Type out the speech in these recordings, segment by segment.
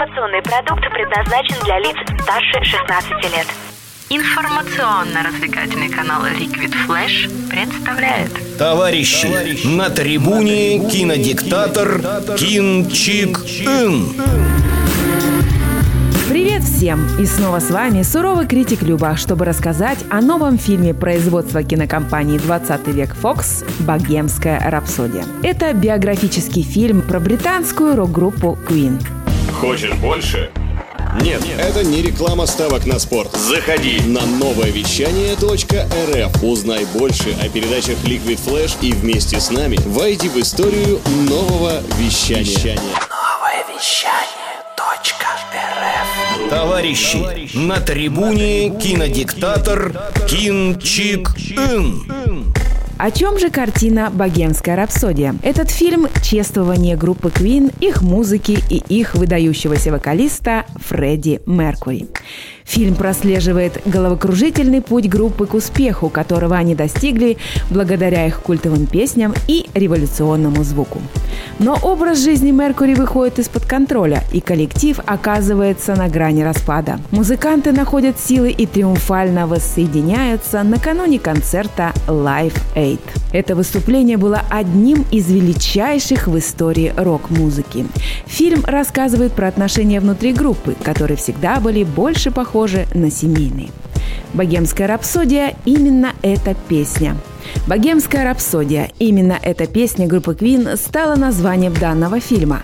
Информационный продукт предназначен для лиц старше 16 лет. Информационно-развлекательный канал Liquid Flash представляет Товарищи, Товарищи на трибуне кинодиктатор Кин Чик Ин. Привет всем! И снова с вами суровый критик Люба, чтобы рассказать о новом фильме производства кинокомпании «20 век Fox» «Богемская рапсодия». Это биографический фильм про британскую рок-группу Queen. Хочешь больше? Нет, это не реклама ставок на спорт. Заходи на новое вещание .рф. Узнай больше о передачах Liquid Flash и вместе с нами войди в историю нового вещания. Новое вещание. .рф. Товарищи, на трибуне кинодиктатор Кин Чик Ин. О чем же картина «Богемская рапсодия»? Этот фильм – чествование группы Queen, их музыки и их выдающегося вокалиста Фредди Меркури. Фильм прослеживает головокружительный путь группы к успеху, которого они достигли благодаря их культовым песням и революционному звуку. Но образ жизни Меркури выходит из-под контроля, и коллектив оказывается на грани распада. Музыканты находят силы и триумфально воссоединяются накануне концерта Live Aid. Это выступление было одним из величайших в истории рок-музыки. Фильм рассказывает про отношения внутри группы, которые всегда были больше похожи на семейные. Богемская рапсодия – именно эта песня – «Богемская рапсодия» – именно эта песня группы Queen стала названием данного фильма.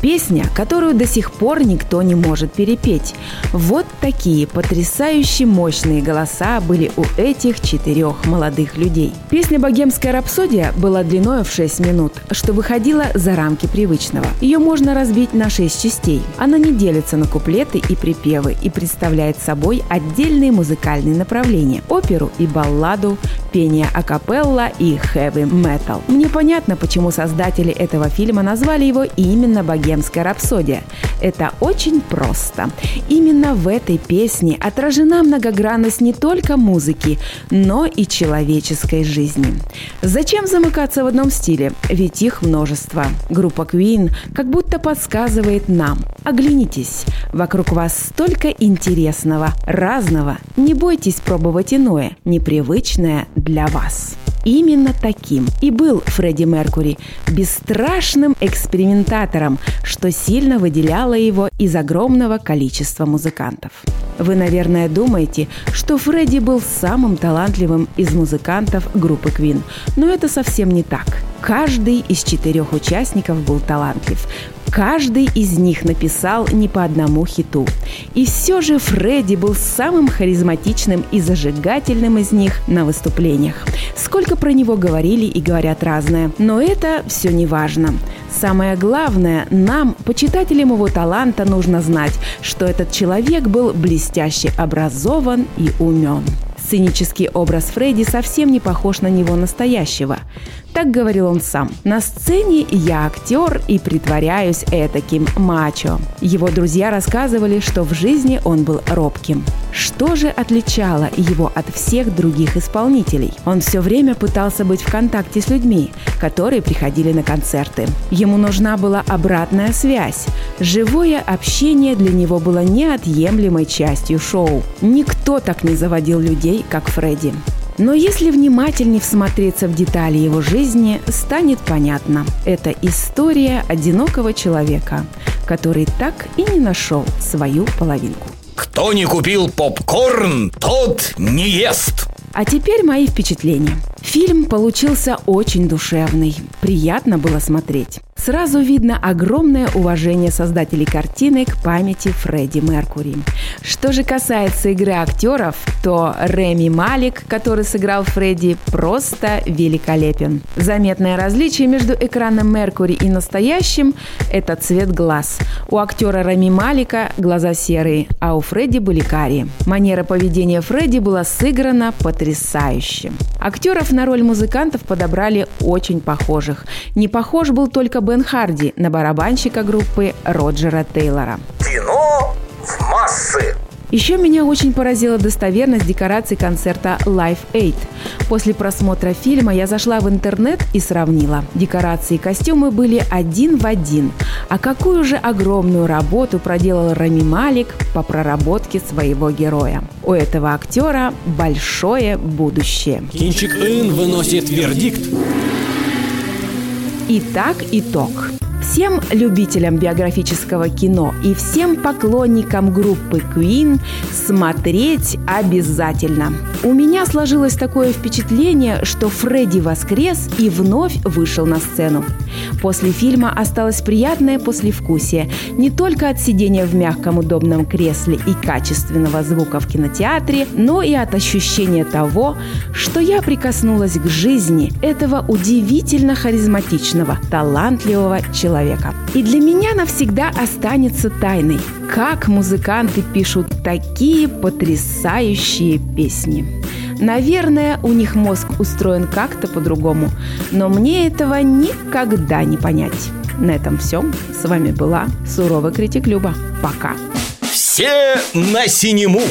Песня, которую до сих пор никто не может перепеть. Вот такие потрясающе мощные голоса были у этих четырех молодых людей. Песня «Богемская рапсодия» была длиной в 6 минут, что выходило за рамки привычного. Ее можно разбить на 6 частей. Она не делится на куплеты и припевы и представляет собой отдельные музыкальные направления – оперу и балладу, пение акапелла и хэви метал. Мне понятно, почему создатели этого фильма назвали его именно «Богемская рапсодия». Это очень просто. Именно в этой песне отражена многогранность не только музыки, но и человеческой жизни. Зачем замыкаться в одном стиле? Ведь их множество. Группа Queen как будто подсказывает нам. Оглянитесь. Вокруг вас столько интересного, разного. Не бойтесь пробовать иное, непривычное для вас. Именно таким и был Фредди Меркури, бесстрашным экспериментатором, что сильно выделяло его из огромного количества музыкантов. Вы, наверное, думаете, что Фредди был самым талантливым из музыкантов группы Queen, но это совсем не так. Каждый из четырех участников был талантлив. Каждый из них написал не по одному хиту. И все же Фредди был самым харизматичным и зажигательным из них на выступлениях. Сколько про него говорили и говорят разное. Но это все не важно. Самое главное, нам, почитателям его таланта, нужно знать, что этот человек был блестяще образован и умен. Сценический образ Фредди совсем не похож на него настоящего. Так говорил он сам. «На сцене я актер и притворяюсь этаким мачо». Его друзья рассказывали, что в жизни он был робким. Что же отличало его от всех других исполнителей? Он все время пытался быть в контакте с людьми, которые приходили на концерты. Ему нужна была обратная связь. Живое общение для него было неотъемлемой частью шоу. Никто так не заводил людей, как Фредди. Но если внимательнее всмотреться в детали его жизни, станет понятно. Это история одинокого человека, который так и не нашел свою половинку. Кто не купил попкорн, тот не ест. А теперь мои впечатления. Фильм получился очень душевный. Приятно было смотреть. Сразу видно огромное уважение создателей картины к памяти Фредди Меркури. Что же касается игры актеров, то Реми Малик, который сыграл Фредди, просто великолепен. Заметное различие между экраном Меркури и настоящим – это цвет глаз. У актера Реми Малика глаза серые, а у Фредди были карие. Манера поведения Фредди была сыграна потрясающе. Актеров на роль музыкантов подобрали очень похожих. Не похож был только Бен Харди на барабанщика группы Роджера Тейлора. Кино в массы. Еще меня очень поразила достоверность декораций концерта Live Aid. После просмотра фильма я зашла в интернет и сравнила. Декорации и костюмы были один в один. А какую же огромную работу проделал Рами Малик по проработке своего героя. У этого актера большое будущее. Кинчик Ин выносит вердикт. Итак, итог. Всем любителям биографического кино и всем поклонникам группы Queen смотреть обязательно. У меня сложилось такое впечатление, что Фредди воскрес и вновь вышел на сцену. После фильма осталось приятное послевкусие не только от сидения в мягком удобном кресле и качественного звука в кинотеатре, но и от ощущения того, что я прикоснулась к жизни этого удивительно харизматичного, талантливого человека. И для меня навсегда останется тайной, как музыканты пишут такие потрясающие песни. Наверное, у них мозг устроен как-то по-другому, но мне этого никогда не понять. На этом все. С вами была суровый критик Люба. Пока. Все на синему!